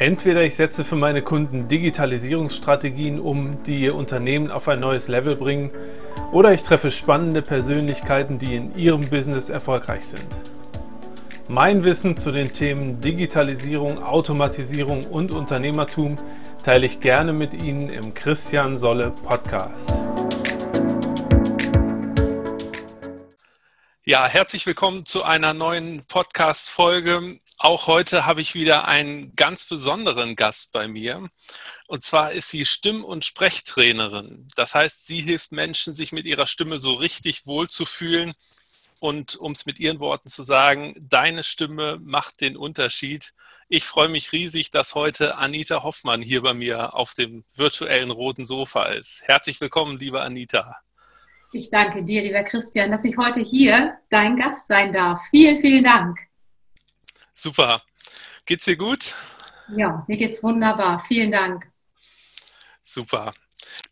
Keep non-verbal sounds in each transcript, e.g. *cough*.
Entweder ich setze für meine Kunden Digitalisierungsstrategien um, die ihr Unternehmen auf ein neues Level bringen, oder ich treffe spannende Persönlichkeiten, die in ihrem Business erfolgreich sind. Mein Wissen zu den Themen Digitalisierung, Automatisierung und Unternehmertum teile ich gerne mit Ihnen im Christian Solle Podcast. Ja, herzlich willkommen zu einer neuen Podcast-Folge. Auch heute habe ich wieder einen ganz besonderen Gast bei mir. Und zwar ist sie Stimm- und Sprechtrainerin. Das heißt, sie hilft Menschen, sich mit ihrer Stimme so richtig wohlzufühlen. Und um es mit ihren Worten zu sagen, deine Stimme macht den Unterschied. Ich freue mich riesig, dass heute Anita Hoffmann hier bei mir auf dem virtuellen roten Sofa ist. Herzlich willkommen, liebe Anita. Ich danke dir, lieber Christian, dass ich heute hier dein Gast sein darf. Vielen, vielen Dank. Super. Geht's dir gut? Ja, mir geht's wunderbar. Vielen Dank. Super.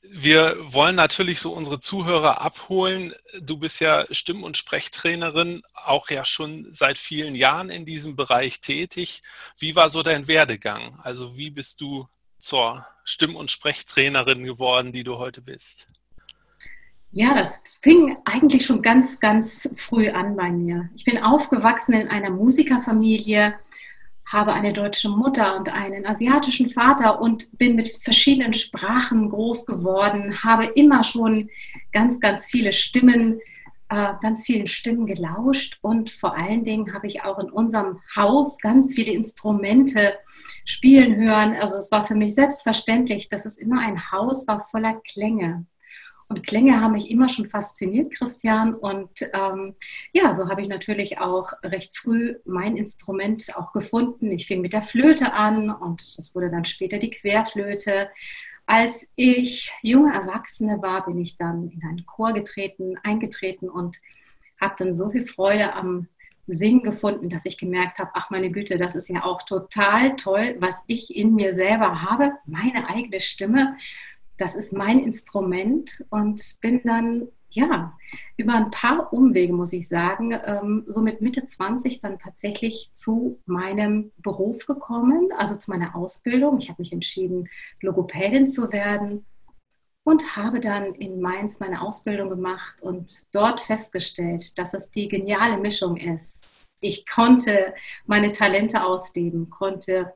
Wir wollen natürlich so unsere Zuhörer abholen. Du bist ja Stimm- und Sprechtrainerin, auch ja schon seit vielen Jahren in diesem Bereich tätig. Wie war so dein Werdegang? Also wie bist du zur Stimm- und Sprechtrainerin geworden, die du heute bist? Ja, das fing eigentlich schon ganz, ganz früh an bei mir. Ich bin aufgewachsen in einer Musikerfamilie, habe eine deutsche Mutter und einen asiatischen Vater und bin mit verschiedenen Sprachen groß geworden, habe immer schon ganz, ganz viele Stimmen, äh, ganz vielen Stimmen gelauscht und vor allen Dingen habe ich auch in unserem Haus ganz viele Instrumente spielen hören. Also es war für mich selbstverständlich, dass es immer ein Haus war voller Klänge. Und Klänge haben mich immer schon fasziniert, Christian. Und ähm, ja, so habe ich natürlich auch recht früh mein Instrument auch gefunden. Ich fing mit der Flöte an und das wurde dann später die Querflöte. Als ich junge Erwachsene war, bin ich dann in einen Chor getreten, eingetreten und habe dann so viel Freude am Singen gefunden, dass ich gemerkt habe, ach meine Güte, das ist ja auch total toll, was ich in mir selber habe, meine eigene Stimme das ist mein Instrument und bin dann ja, über ein paar Umwege, muss ich sagen, ähm, so mit Mitte 20 dann tatsächlich zu meinem Beruf gekommen, also zu meiner Ausbildung. Ich habe mich entschieden, Logopädin zu werden und habe dann in Mainz meine Ausbildung gemacht und dort festgestellt, dass es die geniale Mischung ist. Ich konnte meine Talente ausleben, konnte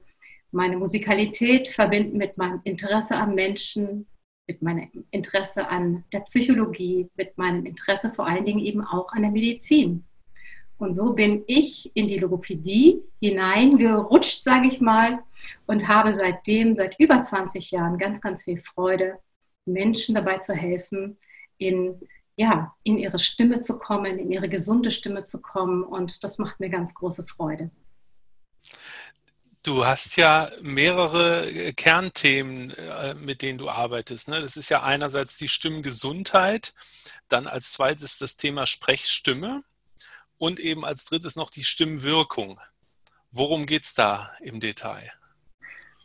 meine Musikalität verbinden mit meinem Interesse am Menschen, mit meinem Interesse an der Psychologie, mit meinem Interesse vor allen Dingen eben auch an der Medizin. Und so bin ich in die Logopädie hineingerutscht, sage ich mal, und habe seitdem, seit über 20 Jahren, ganz, ganz viel Freude, Menschen dabei zu helfen, in, ja, in ihre Stimme zu kommen, in ihre gesunde Stimme zu kommen. Und das macht mir ganz große Freude. Du hast ja mehrere äh, Kernthemen, äh, mit denen du arbeitest. Ne? Das ist ja einerseits die Stimmgesundheit, dann als zweites das Thema Sprechstimme und eben als drittes noch die Stimmwirkung. Worum geht es da im Detail?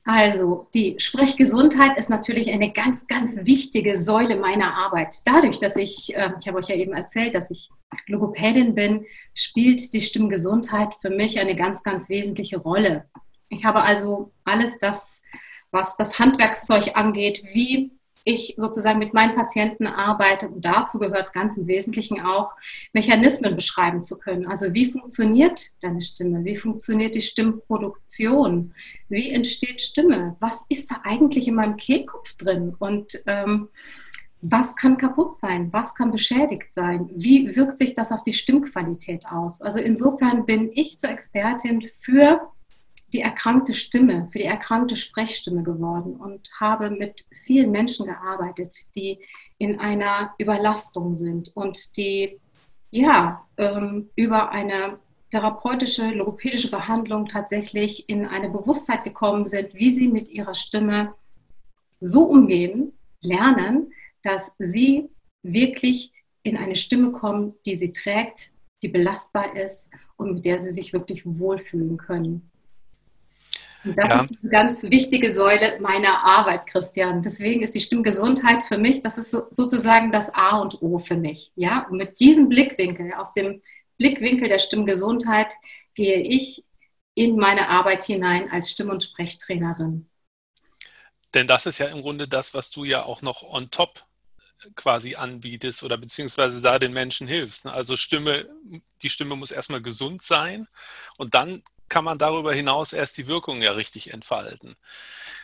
Also, die Sprechgesundheit ist natürlich eine ganz, ganz wichtige Säule meiner Arbeit. Dadurch, dass ich, ähm, ich habe euch ja eben erzählt, dass ich Logopädin bin, spielt die Stimmgesundheit für mich eine ganz, ganz wesentliche Rolle. Ich habe also alles das, was das Handwerkszeug angeht, wie ich sozusagen mit meinen Patienten arbeite. Und dazu gehört ganz im Wesentlichen auch, Mechanismen beschreiben zu können. Also wie funktioniert deine Stimme? Wie funktioniert die Stimmproduktion? Wie entsteht Stimme? Was ist da eigentlich in meinem Kehlkopf drin? Und ähm, was kann kaputt sein? Was kann beschädigt sein? Wie wirkt sich das auf die Stimmqualität aus? Also insofern bin ich zur Expertin für die erkrankte Stimme, für die erkrankte Sprechstimme geworden und habe mit vielen Menschen gearbeitet, die in einer Überlastung sind und die ja ähm, über eine therapeutische, logopädische Behandlung tatsächlich in eine Bewusstheit gekommen sind, wie sie mit ihrer Stimme so umgehen, lernen, dass sie wirklich in eine Stimme kommen, die sie trägt, die belastbar ist und mit der sie sich wirklich wohlfühlen können. Das ja. ist eine ganz wichtige Säule meiner Arbeit, Christian. Deswegen ist die Stimmgesundheit für mich, das ist so, sozusagen das A und O für mich. Ja, und mit diesem Blickwinkel, aus dem Blickwinkel der Stimmgesundheit, gehe ich in meine Arbeit hinein als Stimm- und Sprechtrainerin. Denn das ist ja im Grunde das, was du ja auch noch on top quasi anbietest oder beziehungsweise da den Menschen hilfst. Ne? Also Stimme, die Stimme muss erstmal gesund sein und dann kann man darüber hinaus erst die Wirkung ja richtig entfalten.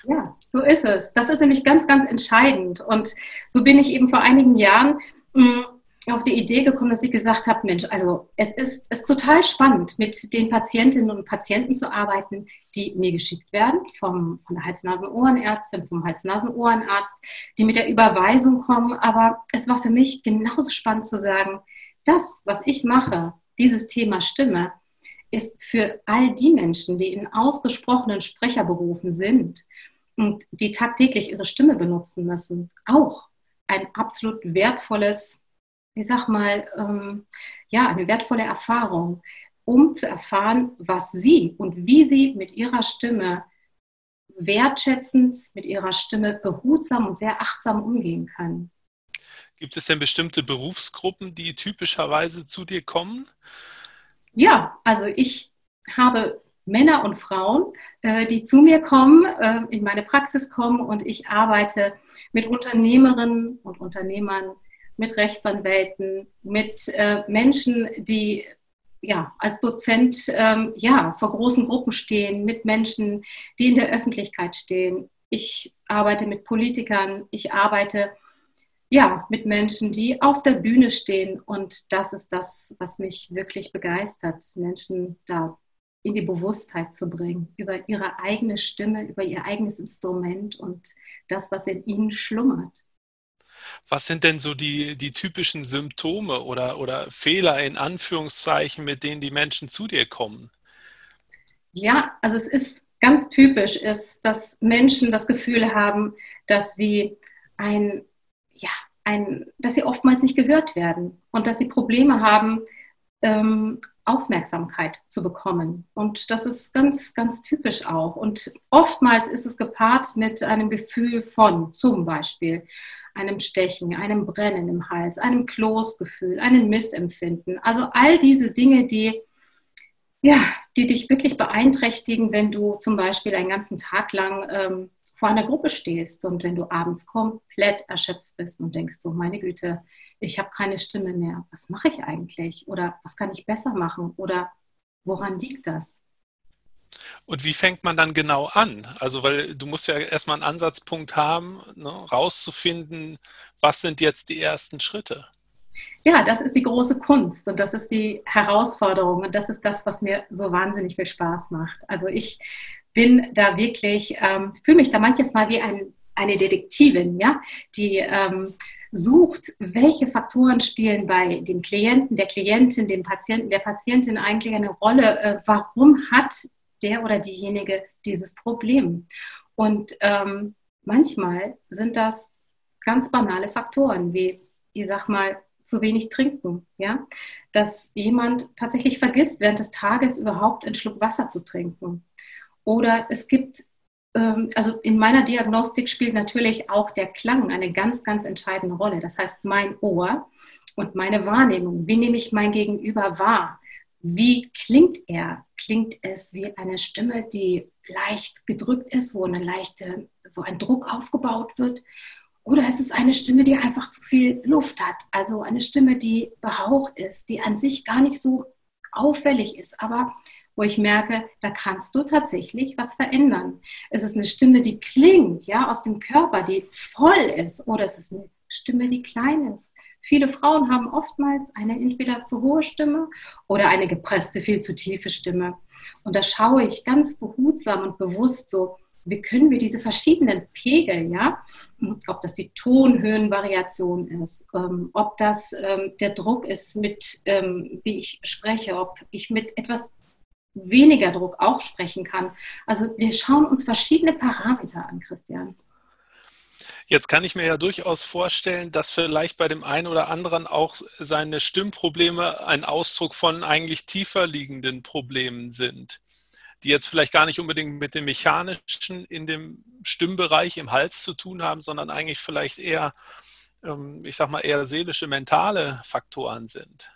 Ja, so ist es. Das ist nämlich ganz, ganz entscheidend. Und so bin ich eben vor einigen Jahren hm, auf die Idee gekommen, dass ich gesagt habe, Mensch, also es ist, ist total spannend, mit den Patientinnen und Patienten zu arbeiten, die mir geschickt werden vom, von der Hals-Nasen-Ohrenärztin, vom Hals-Nasen-Ohrenarzt, die mit der Überweisung kommen. Aber es war für mich genauso spannend zu sagen, das, was ich mache, dieses Thema Stimme, ist für all die Menschen, die in ausgesprochenen Sprecherberufen sind und die tagtäglich ihre Stimme benutzen müssen, auch ein absolut wertvolles, ich sag mal, ähm, ja, eine wertvolle Erfahrung, um zu erfahren, was sie und wie sie mit ihrer Stimme wertschätzend, mit ihrer Stimme behutsam und sehr achtsam umgehen können. Gibt es denn bestimmte Berufsgruppen, die typischerweise zu dir kommen? Ja, also ich habe Männer und Frauen, äh, die zu mir kommen, äh, in meine Praxis kommen und ich arbeite mit Unternehmerinnen und Unternehmern, mit Rechtsanwälten, mit äh, Menschen, die ja, als Dozent ähm, ja, vor großen Gruppen stehen, mit Menschen, die in der Öffentlichkeit stehen. Ich arbeite mit Politikern, ich arbeite ja, mit Menschen, die auf der Bühne stehen. Und das ist das, was mich wirklich begeistert, Menschen da in die Bewusstheit zu bringen, über ihre eigene Stimme, über ihr eigenes Instrument und das, was in ihnen schlummert. Was sind denn so die, die typischen Symptome oder, oder Fehler in Anführungszeichen, mit denen die Menschen zu dir kommen? Ja, also es ist ganz typisch, ist, dass Menschen das Gefühl haben, dass sie ein ja, ein, dass sie oftmals nicht gehört werden und dass sie Probleme haben, ähm, Aufmerksamkeit zu bekommen. Und das ist ganz, ganz typisch auch. Und oftmals ist es gepaart mit einem Gefühl von zum Beispiel einem Stechen, einem Brennen im Hals, einem Kloßgefühl, einem Missempfinden. Also all diese Dinge, die, ja, die dich wirklich beeinträchtigen, wenn du zum Beispiel einen ganzen Tag lang ähm, vor einer Gruppe stehst und wenn du abends komplett erschöpft bist und denkst, so meine Güte, ich habe keine Stimme mehr, was mache ich eigentlich? Oder was kann ich besser machen? Oder woran liegt das? Und wie fängt man dann genau an? Also, weil du musst ja erstmal einen Ansatzpunkt haben, ne, rauszufinden, was sind jetzt die ersten Schritte? Ja, das ist die große Kunst und das ist die Herausforderung und das ist das, was mir so wahnsinnig viel Spaß macht. Also ich bin da wirklich, ähm, fühle mich da manches Mal wie ein, eine Detektivin, ja, die ähm, sucht, welche Faktoren spielen bei dem Klienten, der Klientin, dem Patienten, der Patientin eigentlich eine Rolle. Äh, warum hat der oder diejenige dieses Problem? Und ähm, manchmal sind das ganz banale Faktoren, wie, ich sag mal, zu wenig trinken, ja, dass jemand tatsächlich vergisst, während des Tages überhaupt einen Schluck Wasser zu trinken oder es gibt, ähm, also in meiner Diagnostik spielt natürlich auch der Klang eine ganz, ganz entscheidende Rolle. Das heißt, mein Ohr und meine Wahrnehmung, wie nehme ich mein Gegenüber wahr? Wie klingt er? Klingt es wie eine Stimme, die leicht gedrückt ist, wo, eine leichte, wo ein Druck aufgebaut wird? Oder ist es eine Stimme, die einfach zu viel Luft hat? Also eine Stimme, die behaucht ist, die an sich gar nicht so auffällig ist, aber wo ich merke, da kannst du tatsächlich was verändern. Es ist eine Stimme, die klingt, ja, aus dem Körper, die voll ist, oder es ist eine Stimme, die klein ist. Viele Frauen haben oftmals eine entweder zu hohe Stimme oder eine gepresste, viel zu tiefe Stimme. Und da schaue ich ganz behutsam und bewusst so, wie können wir diese verschiedenen Pegel, ja, ob das die Tonhöhenvariation ist, ähm, ob das ähm, der Druck ist, mit ähm, wie ich spreche, ob ich mit etwas weniger Druck auch sprechen kann. Also wir schauen uns verschiedene Parameter an, Christian. Jetzt kann ich mir ja durchaus vorstellen, dass vielleicht bei dem einen oder anderen auch seine Stimmprobleme ein Ausdruck von eigentlich tiefer liegenden Problemen sind, die jetzt vielleicht gar nicht unbedingt mit dem mechanischen in dem Stimmbereich im Hals zu tun haben, sondern eigentlich vielleicht eher, ähm, ich sag mal, eher seelische, mentale Faktoren sind.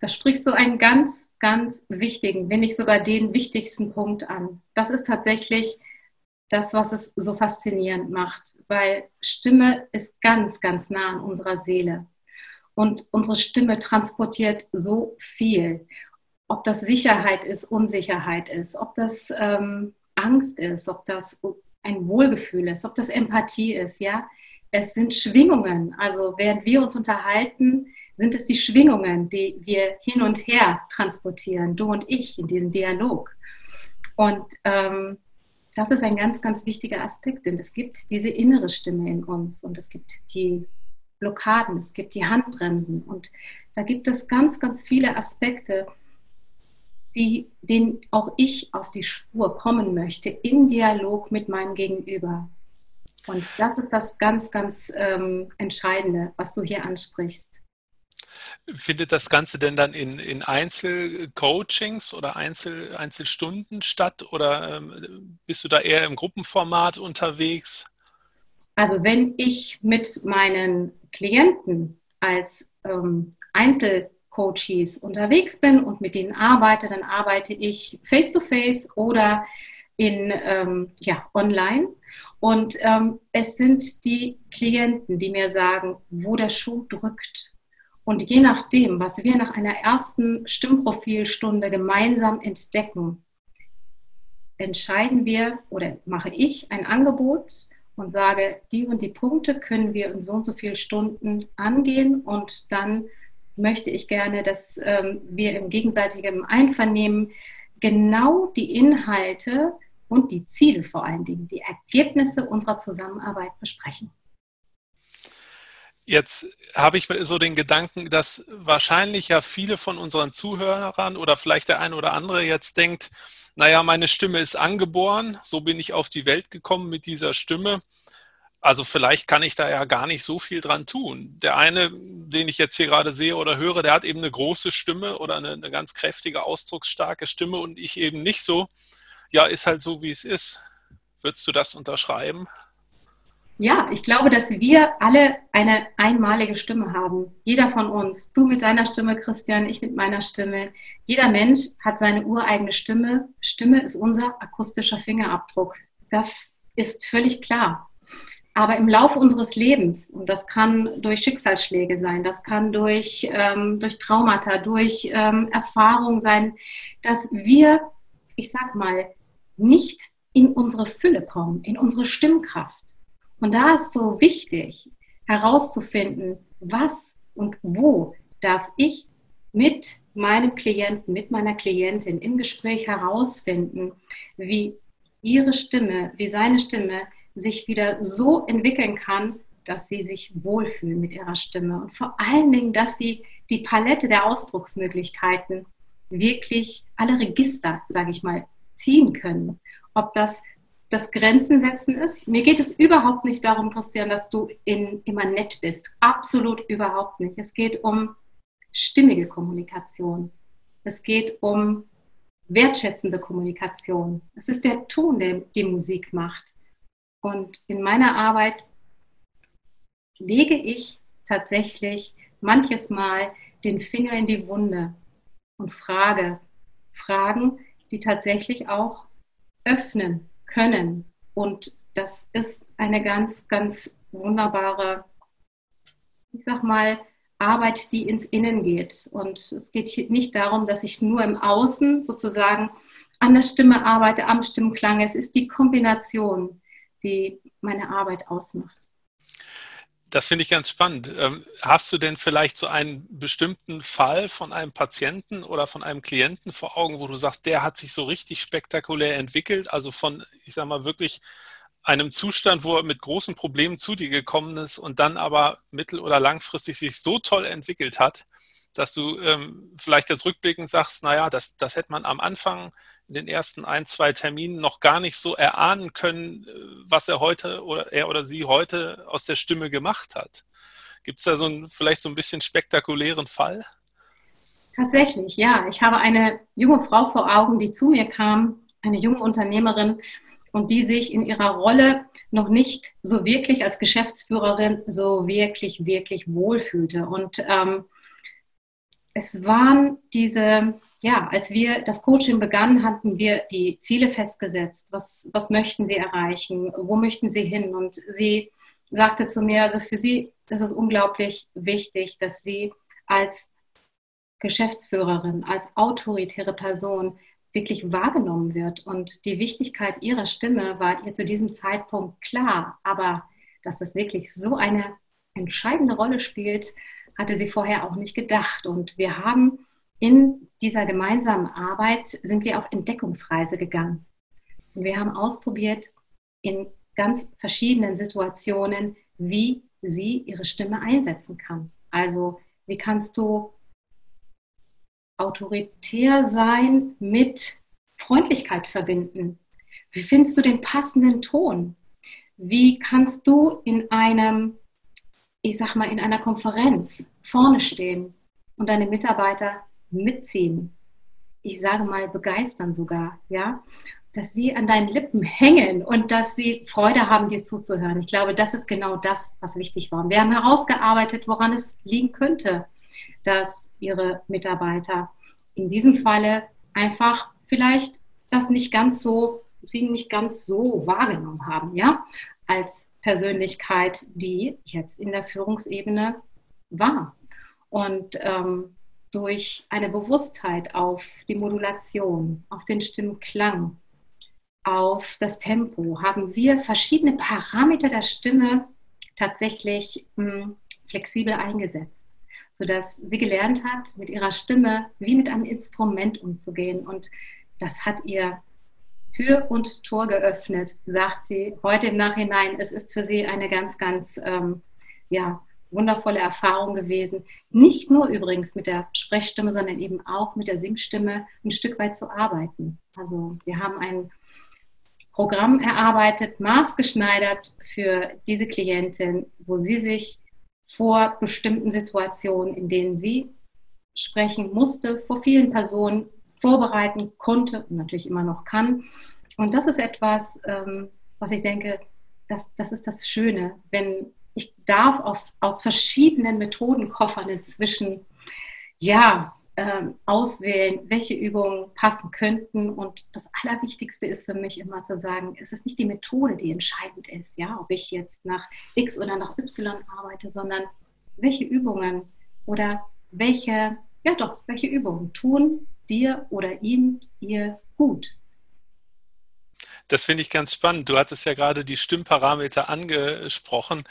da sprichst du einen ganz, ganz wichtigen, wenn nicht sogar den wichtigsten Punkt an. Das ist tatsächlich das, was es so faszinierend macht, weil Stimme ist ganz, ganz nah an unserer Seele. Und unsere Stimme transportiert so viel. Ob das Sicherheit ist, Unsicherheit ist, ob das ähm, Angst ist, ob das ein Wohlgefühl ist, ob das Empathie ist, ja. Es sind Schwingungen. Also während wir uns unterhalten, sind es die Schwingungen, die wir hin und her transportieren, du und ich in diesem Dialog. Und ähm, das ist ein ganz, ganz wichtiger Aspekt, denn es gibt diese innere Stimme in uns und es gibt die Blockaden, es gibt die Handbremsen und da gibt es ganz, ganz viele Aspekte, die, denen auch ich auf die Spur kommen möchte im Dialog mit meinem Gegenüber. Und das ist das ganz, ganz ähm, Entscheidende, was du hier ansprichst. Findet das Ganze denn dann in, in Einzelcoachings oder Einzel, Einzelstunden statt oder ähm, bist du da eher im Gruppenformat unterwegs? Also wenn ich mit meinen Klienten als ähm, Einzelcoaches unterwegs bin und mit denen arbeite, dann arbeite ich face-to-face -face oder in, ähm, ja, online. Und ähm, es sind die Klienten, die mir sagen, wo der Schuh drückt, und je nachdem, was wir nach einer ersten Stimmprofilstunde gemeinsam entdecken, entscheiden wir oder mache ich ein Angebot und sage, die und die Punkte können wir in so und so vielen Stunden angehen und dann möchte ich gerne, dass ähm, wir im gegenseitigen Einvernehmen genau die Inhalte und die Ziele vor allen Dingen, die Ergebnisse unserer Zusammenarbeit besprechen. Jetzt habe ich so den Gedanken, dass wahrscheinlich ja viele von unseren Zuhörern oder vielleicht der eine oder andere jetzt denkt, naja, meine Stimme ist angeboren, so bin ich auf die Welt gekommen mit dieser Stimme. Also vielleicht kann ich da ja gar nicht so viel dran tun. Der eine, den ich jetzt hier gerade sehe oder höre, der hat eben eine große Stimme oder eine, eine ganz kräftige, ausdrucksstarke Stimme und ich eben nicht so. Ja, ist halt so, wie es ist. Würdest du das unterschreiben? Ja, ich glaube, dass wir alle eine einmalige Stimme haben. Jeder von uns. Du mit deiner Stimme, Christian, ich mit meiner Stimme. Jeder Mensch hat seine ureigene Stimme. Stimme ist unser akustischer Fingerabdruck. Das ist völlig klar. Aber im Laufe unseres Lebens, und das kann durch Schicksalsschläge sein, das kann durch, ähm, durch Traumata, durch ähm, Erfahrung sein, dass wir, ich sag mal, nicht in unsere Fülle kommen, in unsere Stimmkraft. Und da ist so wichtig herauszufinden, was und wo darf ich mit meinem Klienten, mit meiner Klientin im Gespräch herausfinden, wie ihre Stimme, wie seine Stimme sich wieder so entwickeln kann, dass sie sich wohlfühlen mit ihrer Stimme und vor allen Dingen, dass sie die Palette der Ausdrucksmöglichkeiten wirklich alle Register, sage ich mal, ziehen können. Ob das das Grenzen setzen ist. Mir geht es überhaupt nicht darum, Christian, dass du in, immer nett bist. Absolut überhaupt nicht. Es geht um stimmige Kommunikation. Es geht um wertschätzende Kommunikation. Es ist der Ton, der die Musik macht. Und in meiner Arbeit lege ich tatsächlich manches Mal den Finger in die Wunde und frage Fragen, die tatsächlich auch öffnen können. Und das ist eine ganz, ganz wunderbare, ich sag mal, Arbeit, die ins Innen geht. Und es geht hier nicht darum, dass ich nur im Außen sozusagen an der Stimme arbeite, am Stimmklang. Es ist die Kombination, die meine Arbeit ausmacht. Das finde ich ganz spannend. Ähm, hast du denn vielleicht so einen bestimmten Fall von einem Patienten oder von einem Klienten vor Augen, wo du sagst, der hat sich so richtig spektakulär entwickelt, also von, ich sage mal, wirklich einem Zustand, wo er mit großen Problemen zu dir gekommen ist und dann aber mittel- oder langfristig sich so toll entwickelt hat, dass du ähm, vielleicht jetzt rückblickend sagst, naja, das, das hätte man am Anfang in den ersten ein, zwei Terminen noch gar nicht so erahnen können, äh, was er heute oder er oder sie heute aus der Stimme gemacht hat. Gibt es da so ein, vielleicht so ein bisschen spektakulären Fall? Tatsächlich, ja. Ich habe eine junge Frau vor Augen, die zu mir kam, eine junge Unternehmerin und die sich in ihrer Rolle noch nicht so wirklich als Geschäftsführerin so wirklich, wirklich wohlfühlte. Und ähm, es waren diese, ja, als wir das Coaching begannen, hatten wir die Ziele festgesetzt. Was, was möchten Sie erreichen? Wo möchten Sie hin? Und sie sagte zu mir, also für sie ist es unglaublich wichtig, dass sie als Geschäftsführerin, als autoritäre Person wirklich wahrgenommen wird. Und die Wichtigkeit ihrer Stimme war ihr zu diesem Zeitpunkt klar. Aber dass das wirklich so eine entscheidende Rolle spielt, hatte sie vorher auch nicht gedacht. Und wir haben in dieser gemeinsamen Arbeit sind wir auf Entdeckungsreise gegangen. Und wir haben ausprobiert in ganz verschiedenen Situationen, wie sie ihre Stimme einsetzen kann. Also wie kannst du autoritär sein mit Freundlichkeit verbinden? Wie findest du den passenden Ton? Wie kannst du in einem, ich sag mal, in einer Konferenz vorne stehen und deine Mitarbeiter mitziehen? Ich sage mal begeistern sogar, ja? Dass sie an deinen Lippen hängen und dass sie Freude haben, dir zuzuhören. Ich glaube, das ist genau das, was wichtig war. Wir haben herausgearbeitet, woran es liegen könnte dass ihre Mitarbeiter in diesem Falle einfach vielleicht das nicht ganz so, sie nicht ganz so wahrgenommen haben, ja, als Persönlichkeit, die jetzt in der Führungsebene war. Und ähm, durch eine Bewusstheit auf die Modulation, auf den Stimmklang, auf das Tempo haben wir verschiedene Parameter der Stimme tatsächlich mh, hm, flexibel eingesetzt sodass sie gelernt hat, mit ihrer Stimme wie mit einem Instrument umzugehen. Und das hat ihr Tür und Tor geöffnet, sagt sie heute im Nachhinein. Es ist für sie eine ganz, ganz ähm, ja, wundervolle Erfahrung gewesen. Nicht nur übrigens mit der Sprechstimme, sondern eben auch mit der Singstimme ein Stück weit zu arbeiten. Also wir haben ein Programm erarbeitet, maßgeschneidert für diese Klientin, wo sie sich vor bestimmten Situationen, in denen sie sprechen musste, vor vielen Personen vorbereiten konnte und natürlich immer noch kann. Und das ist etwas, ähm, was ich denke, das, das ist das Schöne, wenn ich darf auf, aus verschiedenen Methodenkoffern inzwischen ja, ähm, auswählen, welche Übungen passen könnten. Und das Allerwichtigste ist für mich immer zu sagen, es ist nicht die Methode, die entscheidend ist, ja, ob ich jetzt nach X oder nach Y arbeite, sondern welche Übungen oder welche, ja doch, welche Übungen tun dir oder ihm, ihr gut. Das finde ich ganz spannend. Du hattest ja gerade die Stimmparameter angesprochen.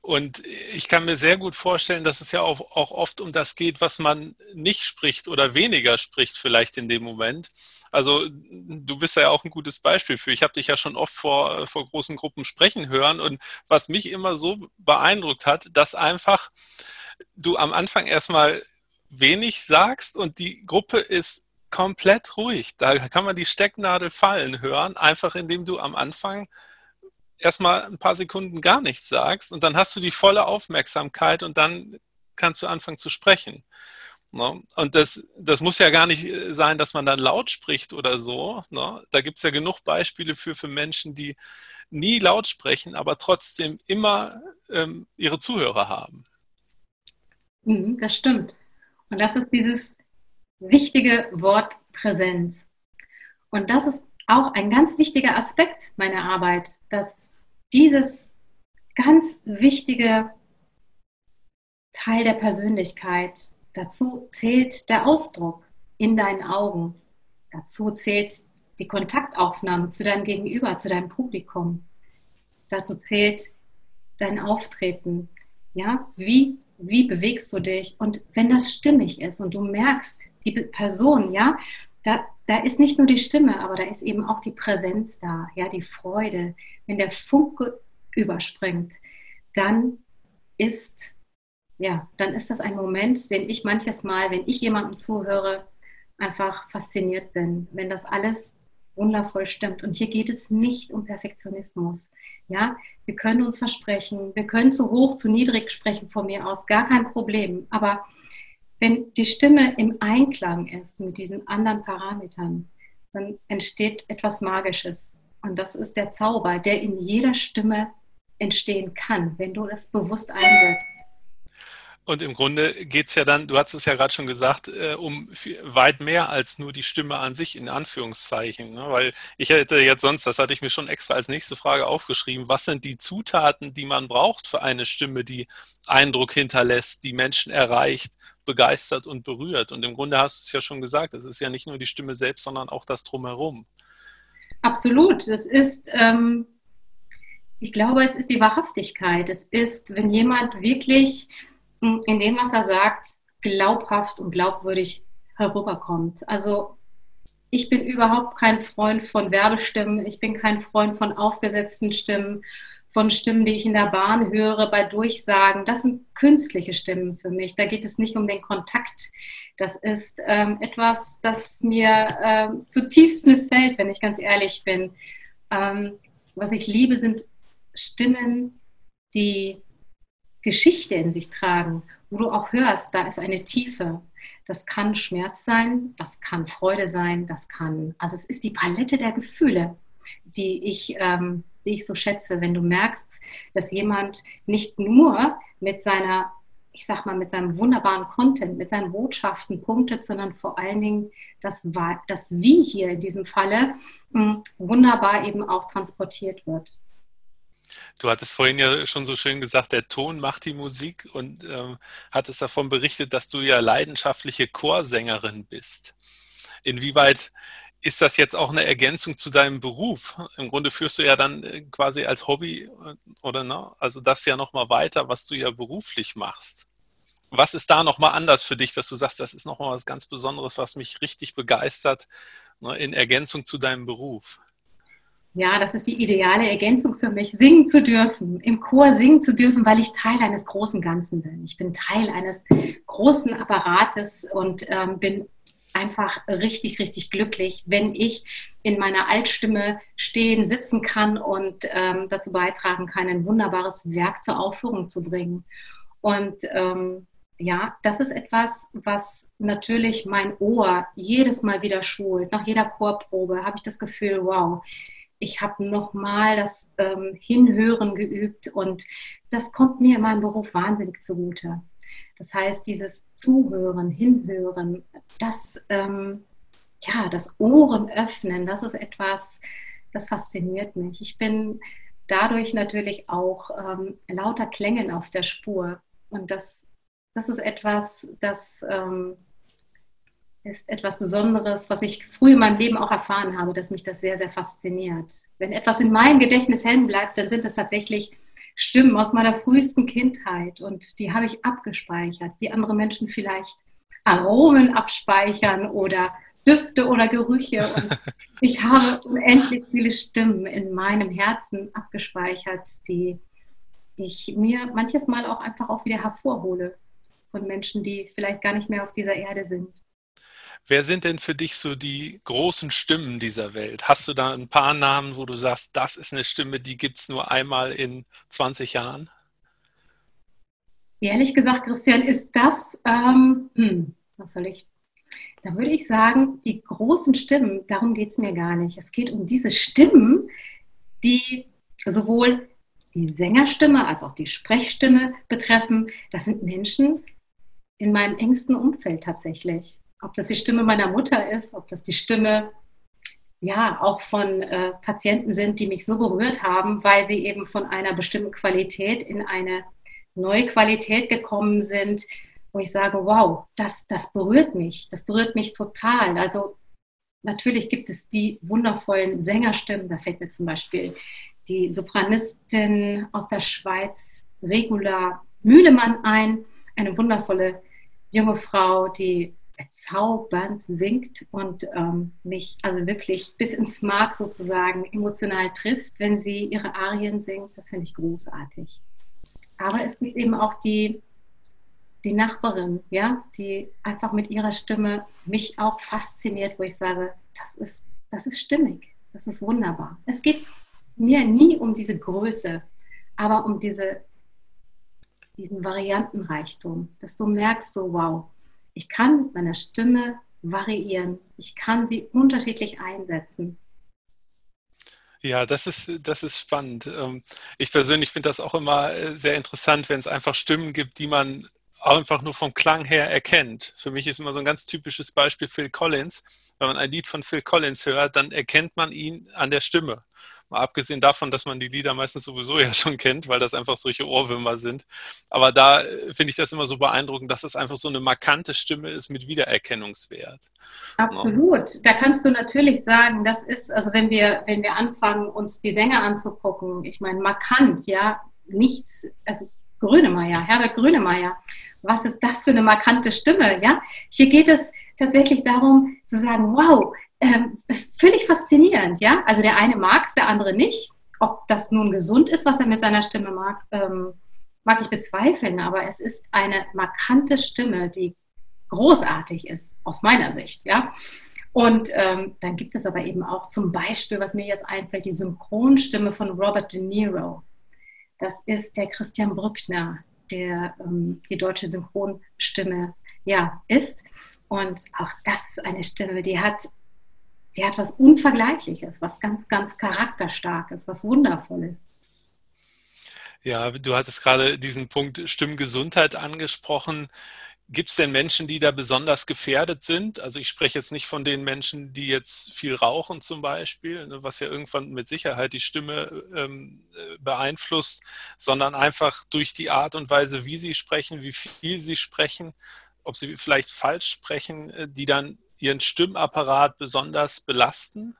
Und ich kann mir sehr gut vorstellen, dass es ja auch, auch oft um das geht, was man nicht spricht oder weniger spricht vielleicht in dem Moment. Also du bist ja auch ein gutes Beispiel für. Ich habe dich ja schon oft vor, vor großen Gruppen sprechen hören. Und was mich immer so beeindruckt hat, dass einfach du am Anfang erstmal wenig sagst und die Gruppe ist komplett ruhig. Da kann man die Stecknadel fallen hören, einfach indem du am Anfang erstmal ein paar Sekunden gar nichts sagst und dann hast du die volle Aufmerksamkeit und dann kannst du anfangen zu sprechen. Ne? Und das, das muss ja gar nicht sein, dass man dann laut spricht oder so. Ne? Da gibt es ja genug Beispiele für, für Menschen, die nie laut sprechen, aber trotzdem immer ähm, ihre Zuhörer haben. Mhm, das stimmt. Und das ist dieses wichtige Wort Präsenz. Und das ist auch ein ganz wichtiger Aspekt meiner Arbeit, dass dieses ganz wichtige Teil der Persönlichkeit, dazu zählt der Ausdruck in deinen Augen, dazu zählt die Kontaktaufnahme zu deinem Gegenüber, zu deinem Publikum, dazu zählt dein Auftreten, ja, wie wie bewegst du dich? Und wenn das stimmig ist und du merkst, die Person, ja, da, da ist nicht nur die Stimme, aber da ist eben auch die Präsenz da, ja, die Freude. Wenn der Funke überspringt, dann ist, ja, dann ist das ein Moment, den ich manches Mal, wenn ich jemandem zuhöre, einfach fasziniert bin. Wenn das alles wundervoll stimmt. Und hier geht es nicht um Perfektionismus. Ja, wir können uns versprechen, wir können zu hoch, zu niedrig sprechen von mir aus, gar kein Problem. Aber wenn die Stimme im Einklang ist mit diesen anderen Parametern, dann entsteht etwas Magisches. Und das ist der Zauber, der in jeder Stimme entstehen kann, wenn du es bewusst einsetzt. Und im Grunde geht es ja dann, du hast es ja gerade schon gesagt, äh, um weit mehr als nur die Stimme an sich, in Anführungszeichen. Ne? Weil ich hätte jetzt sonst, das hatte ich mir schon extra als nächste Frage aufgeschrieben, was sind die Zutaten, die man braucht für eine Stimme, die Eindruck hinterlässt, die Menschen erreicht, begeistert und berührt. Und im Grunde hast du es ja schon gesagt, es ist ja nicht nur die Stimme selbst, sondern auch das drumherum. Absolut. Das ist, ähm, ich glaube, es ist die Wahrhaftigkeit. Es ist, wenn jemand wirklich in dem, was er sagt, glaubhaft und glaubwürdig herüberkommt. Also ich bin überhaupt kein Freund von Werbestimmen, ich bin kein Freund von aufgesetzten Stimmen, von Stimmen, die ich in der Bahn höre, bei Durchsagen. Das sind künstliche Stimmen für mich. Da geht es nicht um den Kontakt. Das ist ähm, etwas, das mir ähm, zutiefst missfällt, wenn ich ganz ehrlich bin. Ähm, was ich liebe, sind Stimmen, die Geschichte in sich tragen, wo du auch hörst, da ist eine Tiefe. Das kann Schmerz sein, das kann Freude sein, das kann, also es ist die Palette der Gefühle, die ich, ähm, die ich so schätze, wenn du merkst, dass jemand nicht nur mit seiner, ich sag mal, mit seinem wunderbaren Content, mit seinen Botschaften punktet, sondern vor allen Dingen das, das Wie hier in diesem Falle mh, hm, wunderbar eben auch transportiert wird. Du hattest vorhin ja schon so schön gesagt, der Ton macht die Musik und ähm, hattest davon berichtet, dass du ja leidenschaftliche Chorsängerin bist. Inwieweit ist das jetzt auch eine Ergänzung zu deinem Beruf? Im Grunde führst du ja dann äh, quasi als Hobby äh, oder ne? Also das ja nochmal weiter, was du ja beruflich machst. Was ist da nochmal anders für dich, dass du sagst, das ist nochmal was ganz Besonderes, was mich richtig begeistert, ne, in Ergänzung zu deinem Beruf? Ja, das ist die ideale Ergänzung für mich, singen zu dürfen, im Chor singen zu dürfen, weil ich Teil eines großen Ganzen bin. Ich bin Teil eines großen Apparates und ähm, bin einfach richtig, richtig glücklich, wenn ich in meiner Altstimme stehen, sitzen kann und ähm, dazu beitragen kann, ein wunderbares Werk zur Aufführung zu bringen. Und ähm, ja, das ist etwas, was natürlich mein Ohr jedes Mal wieder schult. Nach jeder Chorprobe habe ich das Gefühl, wow, ich habe nochmal das ähm, Hinhören geübt und das kommt mir in meinem Beruf wahnsinnig zugute. Das heißt, dieses Zuhören, Hinhören, das, ähm, ja, das Ohren öffnen, das ist etwas, das fasziniert mich. Ich bin dadurch natürlich auch ähm, lauter Klängen auf der Spur und das, das ist etwas, das ähm, ist etwas Besonderes, was ich früh in meinem Leben auch erfahren habe, dass mich das sehr, sehr fasziniert. Wenn etwas in meinem Gedächtnis hängen bleibt, dann sind das tatsächlich Stimmen aus meiner frühesten Kindheit und die habe ich abgespeichert, wie andere Menschen vielleicht Aromen abspeichern oder Düfte oder Gerüche. Und *laughs* ich habe unendlich viele Stimmen in meinem Herzen abgespeichert, die ich mir manches Mal auch einfach auch wieder hervorhole von Menschen, die vielleicht gar nicht mehr auf dieser Erde sind. Wer sind denn für dich so die großen Stimmen dieser Welt? Hast du da ein paar Namen, wo du sagst, das ist eine Stimme, die gibt es nur einmal in 20 Jahren? Ehrlich gesagt, Christian, ist das, ähm, hm, was soll ich? Da würde ich sagen, die großen Stimmen, darum geht es mir gar nicht. Es geht um diese Stimmen, die sowohl die Sängerstimme als auch die Sprechstimme betreffen. Das sind Menschen in meinem engsten Umfeld tatsächlich ob das die Stimme meiner Mutter ist, ob das die Stimme ja auch von äh, Patienten sind, die mich so berührt haben, weil sie eben von einer bestimmten Qualität in eine neue Qualität gekommen sind, wo ich sage, wow, das, das berührt mich, das berührt mich total. Also natürlich gibt es die wundervollen Sängerstimmen, da fällt mir zum Beispiel die Sopranistin aus der Schweiz, Regula Mühlemann ein, eine wundervolle junge Frau, die bezaubernd singt und ähm, mich also wirklich bis ins Mark sozusagen emotional trifft, wenn sie ihre Arien singt. Das finde ich großartig. Aber es gibt eben auch die, die Nachbarin, ja, die einfach mit ihrer Stimme mich auch fasziniert, wo ich sage, das ist, das ist stimmig, das ist wunderbar. Es geht mir nie um diese Größe, aber um diese, diesen Variantenreichtum, dass du merkst, so wow, ich kann meine Stimme variieren. Ich kann sie unterschiedlich einsetzen. Ja, das ist, das ist spannend. Ähm, ich persönlich finde das auch immer äh, sehr interessant, wenn es einfach Stimmen gibt, die man einfach nur vom Klang her erkennt. Für mich ist immer so ein ganz typisches Beispiel Phil Collins. Wenn man ein Lied von Phil Collins hört, dann erkennt man ihn an der Stimme. Mal abgesehen davon, dass man die Lieder meistens sowieso ja schon kennt, weil das einfach solche Ohrwürmer sind. Aber da äh, finde ich das immer so beeindruckend, dass das einfach so eine markante Stimme ist mit Wiedererkennungswert. Absolut. Ja. Da kannst du natürlich sagen, das ist, also wenn wir, wenn wir anfangen, uns die Sänger anzugucken, ich meine, markant, ja, nichts, also Grönemeyer, Herbert Grönemeyer, was ist das für eine markante Stimme, ja? Hier geht es tatsächlich darum zu sagen, wow, ähm, völlig faszinierend, ja. Also der eine mag es, der andere nicht. Ob das nun gesund ist, was er mit seiner Stimme mag, ähm, mag ich bezweifeln, aber es ist eine markante Stimme, die großartig ist, aus meiner Sicht, ja. Und ähm, dann gibt es aber eben auch zum Beispiel, was mir jetzt einfällt, die Synchronstimme von Robert De Niro. Das ist der Christian Brückner, der ähm, die deutsche Synchronstimme ja, ist. Und auch das ist eine Stimme, die hat die hat was Unvergleichliches, was ganz, ganz charakterstarkes, was Wundervolles. Ja, du hattest gerade diesen Punkt Stimmgesundheit angesprochen. Gibt es denn Menschen, die da besonders gefährdet sind? Also ich spreche jetzt nicht von den Menschen, die jetzt viel rauchen zum Beispiel, ne, was ja irgendwann mit Sicherheit die Stimme ähm, äh, beeinflusst, sondern einfach durch die Art und Weise, wie sie sprechen, wie viel sie sprechen, ob sie vielleicht falsch sprechen, äh, die dann Ihren Stimmapparat besonders belasten?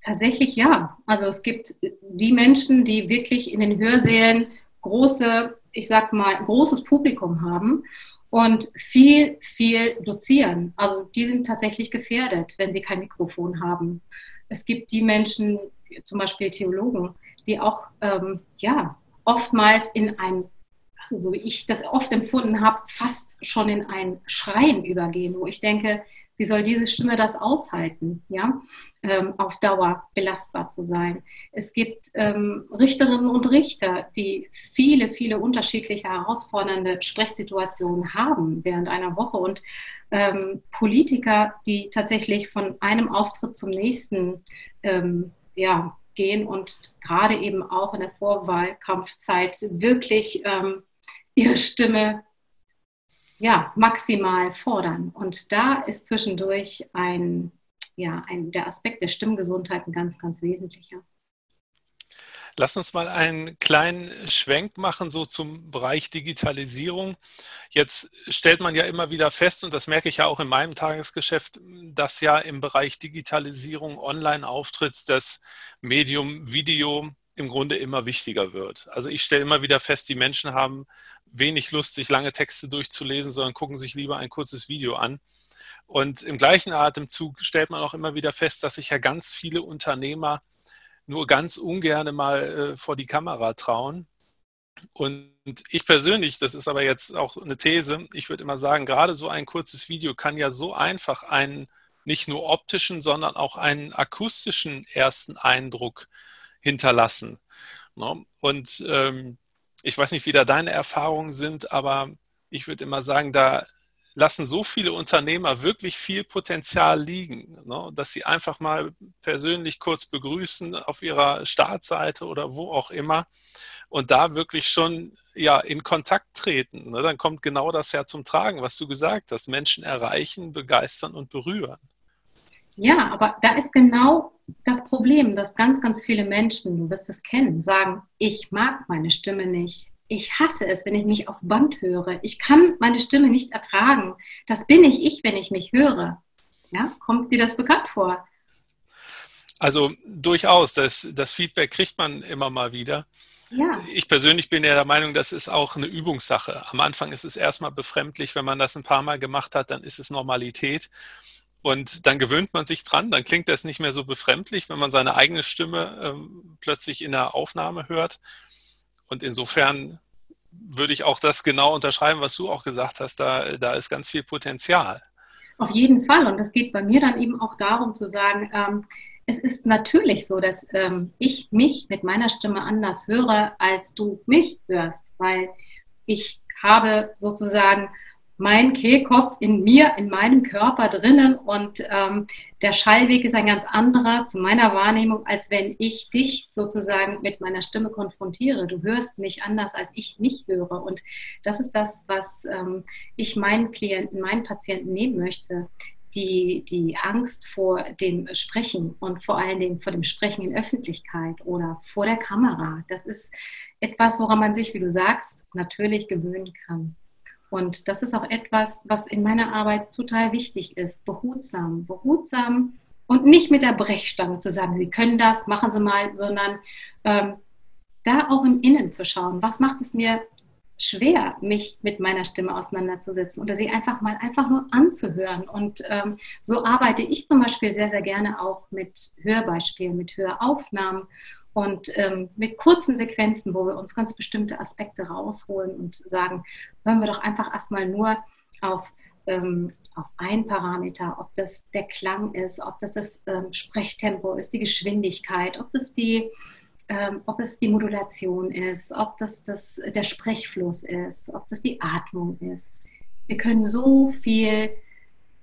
Tatsächlich ja. Also es gibt die Menschen, die wirklich in den Hörsälen große, ich sag mal, großes Publikum haben und viel, viel dozieren. Also die sind tatsächlich gefährdet, wenn sie kein Mikrofon haben. Es gibt die Menschen, zum Beispiel Theologen, die auch ähm, ja, oftmals in ein so wie ich das oft empfunden habe, fast schon in ein Schreien übergehen, wo ich denke, wie soll diese Stimme das aushalten, ja, ähm, auf Dauer belastbar zu sein. Es gibt ähm, Richterinnen und Richter, die viele, viele unterschiedliche herausfordernde Sprechsituationen haben während einer Woche und ähm, Politiker, die tatsächlich von einem Auftritt zum nächsten ähm, ja, gehen und gerade eben auch in der Vorwahlkampfzeit wirklich ähm, ihre Stimme ja, maximal fordern. Und da ist zwischendurch ein, ja, ein, der Aspekt der Stimmgesundheit ein ganz, ganz wesentlicher. Lass uns mal einen kleinen Schwenk machen, so zum Bereich Digitalisierung. Jetzt stellt man ja immer wieder fest, und das merke ich ja auch in meinem Tagesgeschäft, dass ja im Bereich Digitalisierung, Online-Auftritt, das Medium Video im Grunde immer wichtiger wird. Also ich stelle immer wieder fest, die Menschen haben wenig Lust, sich lange Texte durchzulesen, sondern gucken sich lieber ein kurzes Video an. Und im gleichen Atemzug stellt man auch immer wieder fest, dass sich ja ganz viele Unternehmer nur ganz ungern mal äh, vor die Kamera trauen. Und ich persönlich, das ist aber jetzt auch eine These, ich würde immer sagen, gerade so ein kurzes Video kann ja so einfach einen nicht nur optischen, sondern auch einen akustischen ersten Eindruck hinterlassen. Ne? Und ähm, ich weiß nicht, wie da deine Erfahrungen sind, aber ich würde immer sagen, da lassen so viele Unternehmer wirklich viel Potenzial liegen, ne, dass sie einfach mal persönlich kurz begrüßen auf ihrer Startseite oder wo auch immer und da wirklich schon ja in Kontakt treten. Ne, dann kommt genau das ja zum Tragen, was du gesagt hast: Menschen erreichen, begeistern und berühren. Ja, aber da ist genau das Problem, dass ganz, ganz viele Menschen, du wirst es kennen, sagen, ich mag meine Stimme nicht. Ich hasse es, wenn ich mich auf Band höre. Ich kann meine Stimme nicht ertragen. Das bin ich ich, wenn ich mich höre. Ja, kommt dir das bekannt vor? Also durchaus, das, das Feedback kriegt man immer mal wieder. Ja. Ich persönlich bin ja der Meinung, das ist auch eine Übungssache. Am Anfang ist es erstmal befremdlich, wenn man das ein paar Mal gemacht hat, dann ist es Normalität. Und dann gewöhnt man sich dran, dann klingt das nicht mehr so befremdlich, wenn man seine eigene Stimme ähm, plötzlich in der Aufnahme hört. Und insofern würde ich auch das genau unterschreiben, was du auch gesagt hast, da, da ist ganz viel Potenzial. Auf jeden Fall. Und es geht bei mir dann eben auch darum zu sagen, ähm, es ist natürlich so, dass ähm, ich mich mit meiner Stimme anders höre, als du mich hörst, weil ich habe sozusagen mein Kehlkopf in mir, in meinem Körper drinnen und ähm, der Schallweg ist ein ganz anderer zu meiner Wahrnehmung, als wenn ich dich sozusagen mit meiner Stimme konfrontiere. Du hörst mich anders, als ich mich höre. Und das ist das, was ähm, ich meinen Klienten, meinen Patienten nehmen möchte. Die, die Angst vor dem Sprechen und vor allen Dingen vor dem Sprechen in Öffentlichkeit oder vor der Kamera. Das ist etwas, woran man sich, wie du sagst, natürlich gewöhnen kann. Und das ist auch etwas, was in meiner Arbeit total wichtig ist. Behutsam, behutsam und nicht mit der Brechstange zu sagen, Sie können das, machen Sie mal, sondern ähm, da auch im Innen zu schauen, was macht es mir schwer, mich mit meiner Stimme auseinanderzusetzen oder sie einfach mal einfach nur anzuhören. Und ähm, so arbeite ich zum Beispiel sehr, sehr gerne auch mit Hörbeispielen, mit Höraufnahmen und ähm, mit kurzen Sequenzen, wo wir uns ganz bestimmte Aspekte rausholen und sagen, hören wir doch einfach erstmal nur auf, ähm, auf einen Parameter, ob das der Klang ist, ob das das ähm, Sprechtempo ist, die Geschwindigkeit, ob das die, ähm, ob es die Modulation ist, ob das, das der Sprechfluss ist, ob das die Atmung ist. Wir können so viel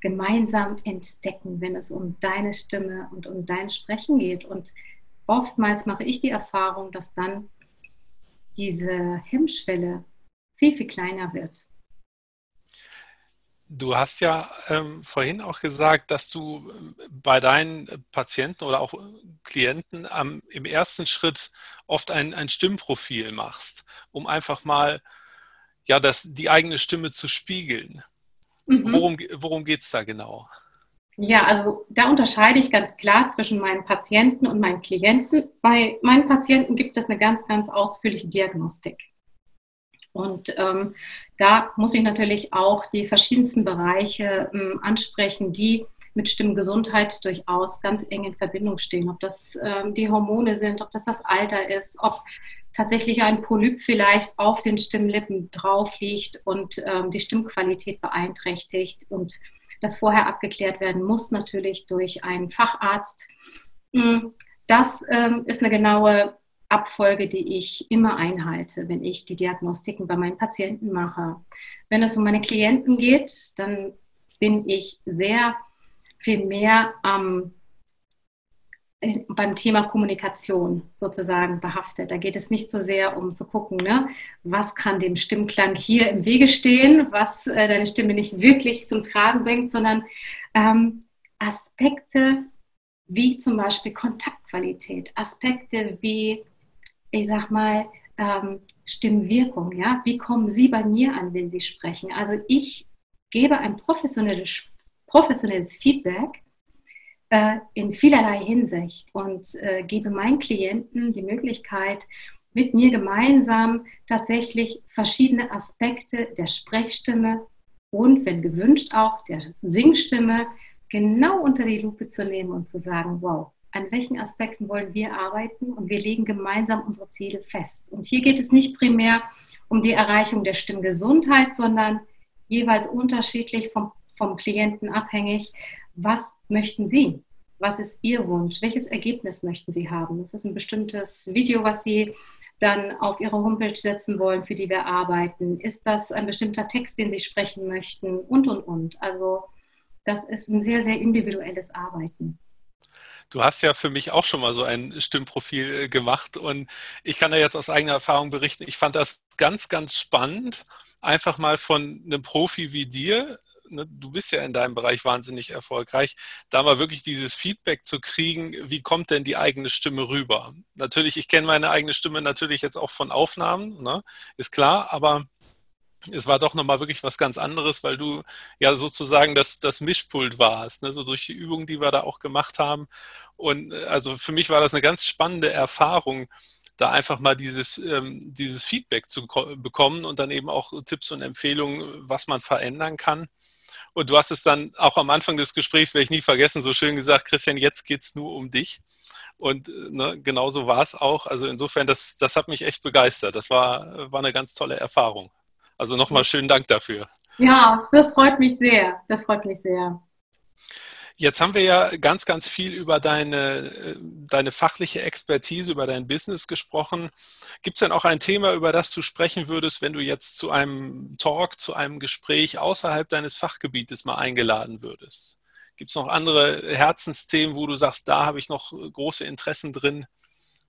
gemeinsam entdecken, wenn es um deine Stimme und um dein Sprechen geht. Und oftmals mache ich die Erfahrung, dass dann diese Hemmschwelle viel, viel kleiner wird. Du hast ja ähm, vorhin auch gesagt, dass du äh, bei deinen Patienten oder auch Klienten am, im ersten Schritt oft ein, ein Stimmprofil machst, um einfach mal ja, das, die eigene Stimme zu spiegeln. Mhm. Worum, worum geht es da genau? Ja, also da unterscheide ich ganz klar zwischen meinen Patienten und meinen Klienten. Bei meinen Patienten gibt es eine ganz, ganz ausführliche Diagnostik. Und ähm, da muss ich natürlich auch die verschiedensten Bereiche ähm, ansprechen, die mit Stimmgesundheit durchaus ganz eng in Verbindung stehen. Ob das ähm, die Hormone sind, ob das das Alter ist, ob tatsächlich ein Polyp vielleicht auf den Stimmlippen drauf liegt und ähm, die Stimmqualität beeinträchtigt und das vorher abgeklärt werden muss, natürlich durch einen Facharzt. Mm, das ähm, ist eine genaue Abfolge, die ich immer einhalte, wenn ich die Diagnostiken bei meinen Patienten mache. Wenn es um meine Klienten geht, dann bin ich sehr viel mehr am beim Thema Kommunikation sozusagen behaftet. Da geht es nicht so sehr um zu gucken, ne, was kann dem Stimmklang hier im Wege stehen, was äh, deine Stimme nicht wirklich zum Tragen bringt, sondern ähm, Aspekte wie zum Beispiel Kontaktqualität, Aspekte wie, ich sag mal, ähm, Stimmwirkung. Ja? Wie kommen Sie bei mir an, wenn Sie sprechen? Also ich gebe ein professionelles, professionelles Feedback äh, in vielerlei Hinsicht und äh, gebe meinen Klienten die Möglichkeit, mit mir gemeinsam tatsächlich verschiedene Aspekte der Sprechstimme und, wenn gewünscht, auch der Singstimme genau unter die Lupe zu nehmen und zu sagen, wow, an welchen Aspekten wollen wir arbeiten und wir legen gemeinsam unsere Ziele fest. Und hier geht es nicht primär um die Erreichung der Stimmgesundheit, sondern jeweils unterschiedlich vom, vom Klienten abhängig, was möchten Sie? Was ist Ihr Wunsch? Welches Ergebnis möchten Sie haben? Ist das ein bestimmtes Video, was Sie dann auf Ihre Homepage setzen wollen, für die wir arbeiten? Ist das ein bestimmter Text, den Sie sprechen möchten? Und, und, und. Also das ist ein sehr, sehr individuelles Arbeiten. Du hast ja für mich auch schon mal so ein Stimmprofil äh, gemacht und ich kann da jetzt aus eigener Erfahrung berichten. Ich fand das ganz, ganz spannend, einfach mal von einem Profi wie dir ne, du bist ja in deinem Bereich wahnsinnig erfolgreich, da mal wirklich dieses Feedback zu kriegen, wie kommt denn die eigene Stimme rüber? Natürlich, ich kenne meine eigene Stimme natürlich jetzt auch von Aufnahmen, ne, ist klar, aber es war doch nochmal wirklich was ganz anderes, weil du ja sozusagen das, das Mischpult warst, ne? so durch die Übungen, die wir da auch gemacht haben. Und äh, also für mich war das eine ganz spannende Erfahrung, da einfach mal dieses, ähm, dieses Feedback zu bekommen und dann eben auch Tipps und Empfehlungen, was man verändern kann. Und du hast es dann auch am Anfang des Gesprächs, werde ich nie vergessen, so schön gesagt, Christian, jetzt geht es nur um dich. Und ne, genauso war es auch. Also insofern, das, das hat mich echt begeistert. Das war, war eine ganz tolle Erfahrung. Also nochmal schönen Dank dafür. Ja, das freut mich sehr. Das freut mich sehr. Jetzt haben wir ja ganz, ganz viel über deine, deine fachliche Expertise, über dein Business gesprochen. Gibt es denn auch ein Thema, über das du sprechen würdest, wenn du jetzt zu einem Talk, zu einem Gespräch außerhalb deines Fachgebietes mal eingeladen würdest? Gibt es noch andere Herzensthemen, wo du sagst, da habe ich noch große Interessen drin?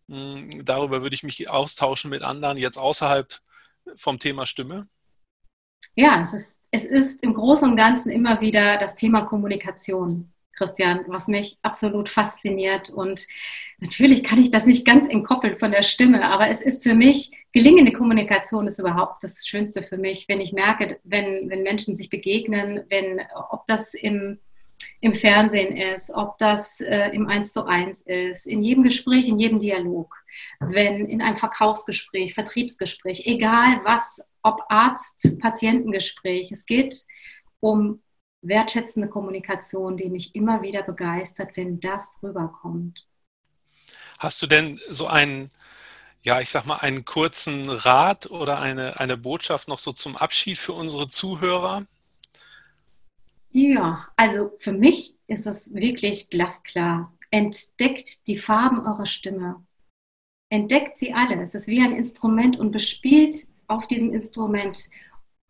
Hm, darüber würde ich mich austauschen mit anderen, jetzt außerhalb vom Thema Stimme. Ja, es ist, es ist im Großen und Ganzen immer wieder das Thema Kommunikation. Christian, was mich absolut fasziniert. Und natürlich kann ich das nicht ganz entkoppeln von der Stimme, aber es ist für mich, gelingende Kommunikation ist überhaupt das Schönste für mich, wenn ich merke, wenn, wenn Menschen sich begegnen, wenn, ob das im, im Fernsehen ist, ob das äh, im Eins zu eins ist, in jedem Gespräch, in jedem Dialog, wenn in einem Verkaufsgespräch, Vertriebsgespräch, egal was, ob Arzt-Patientengespräch, es geht um wertschätzende Kommunikation, die mich immer wieder begeistert, wenn das rüberkommt. Hast du denn so einen, ja, ich sag mal, einen kurzen Rat oder eine, eine Botschaft noch so zum Abschied für unsere Zuhörer? Ja, also für mich ist es wirklich glasklar. Entdeckt die Farben eurer Stimme. Entdeckt sie alle. Es ist wie ein Instrument und bespielt auf diesem Instrument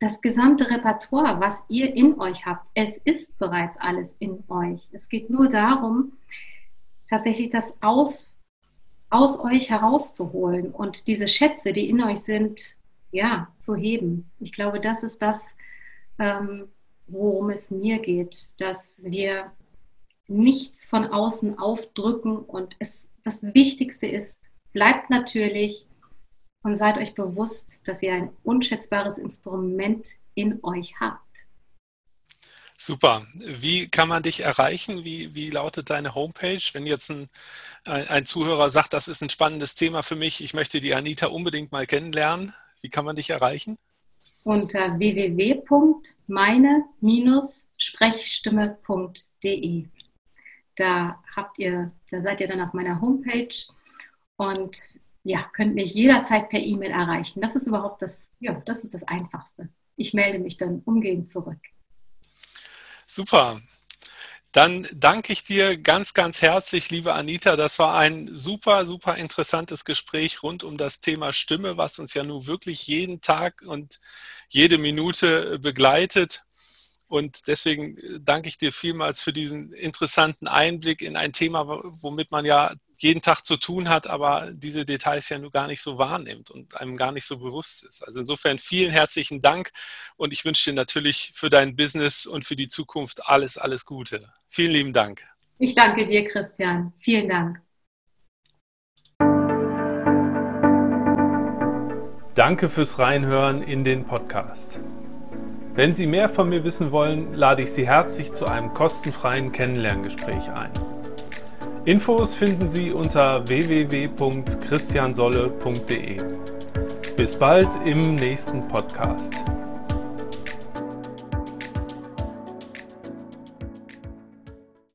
das gesamte Repertoire, was ihr in euch habt, es ist bereits alles in euch. Es geht nur darum, tatsächlich das aus, aus euch herauszuholen und diese Schätze, die in euch sind, ja, zu heben. Ich glaube, das ist das, ähm, worum es mir geht, dass wir nichts von außen aufdrücken und es, das Wichtigste ist, bleibt natürlich und seid euch bewusst, dass ihr ein unschätzbares Instrument in euch habt. Super. Wie kann man dich erreichen? Wie, wie lautet deine Homepage? Wenn jetzt ein, ein Zuhörer sagt, das ist ein spannendes Thema für mich, ich möchte die Anita unbedingt mal kennenlernen, wie kann man dich erreichen? Unter www.meine-sprechstimme.de. Da habt ihr, da seid ihr dann auf meiner Homepage und ja, könnt mich jederzeit per E-Mail erreichen. Das ist überhaupt das, ja, das ist das Einfachste. Ich melde mich dann umgehend zurück. Super. Dann danke ich dir ganz, ganz herzlich, liebe Anita. Das war ein super, super interessantes Gespräch rund um das Thema Stimme, was uns ja nun wirklich jeden Tag und jede Minute begleitet. Und deswegen danke ich dir vielmals für diesen interessanten Einblick in ein Thema, womit man ja jeden Tag zu tun hat, aber diese Details ja nur gar nicht so wahrnimmt und einem gar nicht so bewusst ist. Also insofern vielen herzlichen Dank und ich wünsche dir natürlich für dein Business und für die Zukunft alles, alles Gute. Vielen lieben Dank. Ich danke dir, Christian. Vielen Dank. Danke fürs Reinhören in den Podcast. Wenn Sie mehr von mir wissen wollen, lade ich Sie herzlich zu einem kostenfreien Kennenlerngespräch ein. Infos finden Sie unter www.christiansolle.de. Bis bald im nächsten Podcast.